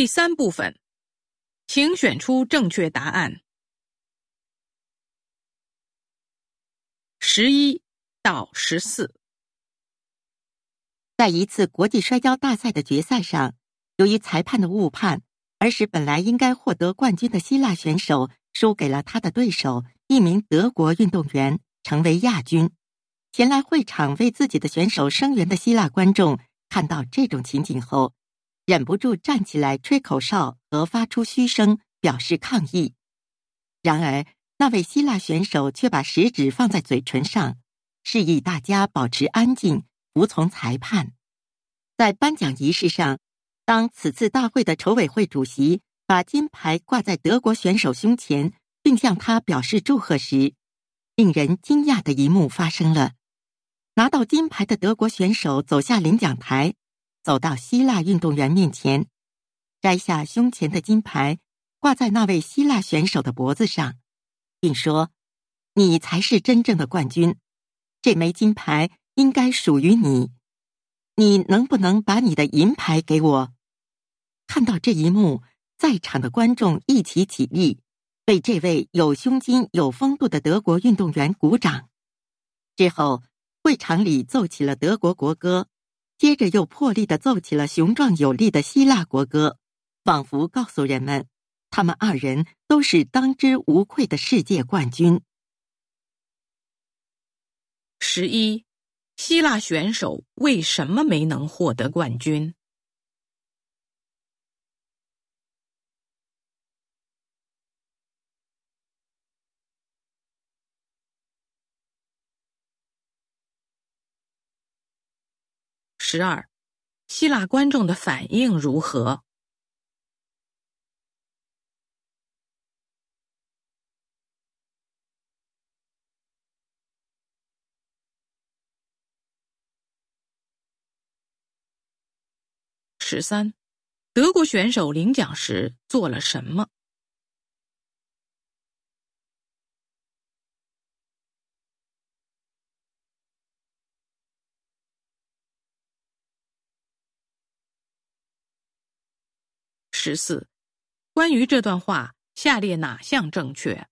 第三部分，请选出正确答案。十一到十四，在一次国际摔跤大赛的决赛上，由于裁判的误判，而使本来应该获得冠军的希腊选手输给了他的对手一名德国运动员，成为亚军。前来会场为自己的选手声援的希腊观众看到这种情景后，忍不住站起来吹口哨和发出嘘声，表示抗议。然而，那位希腊选手却把食指放在嘴唇上，示意大家保持安静，服从裁判。在颁奖仪式上，当此次大会的筹委会主席把金牌挂在德国选手胸前，并向他表示祝贺时，令人惊讶的一幕发生了。拿到金牌的德国选手走下领奖台，走到希腊运动员面前，摘下胸前的金牌，挂在那位希腊选手的脖子上，并说：“你才是真正的冠军，这枚金牌应该属于你。你能不能把你的银牌给我？”看到这一幕，在场的观众一起起立，为这位有胸襟、有风度的德国运动员鼓掌。之后。会场里奏起了德国国歌，接着又破例的奏起了雄壮有力的希腊国歌，仿佛告诉人们，他们二人都是当之无愧的世界冠军。十一，希腊选手为什么没能获得冠军？十二，希腊观众的反应如何？十三，德国选手领奖时做了什么？十四，关于这段话，下列哪项正确？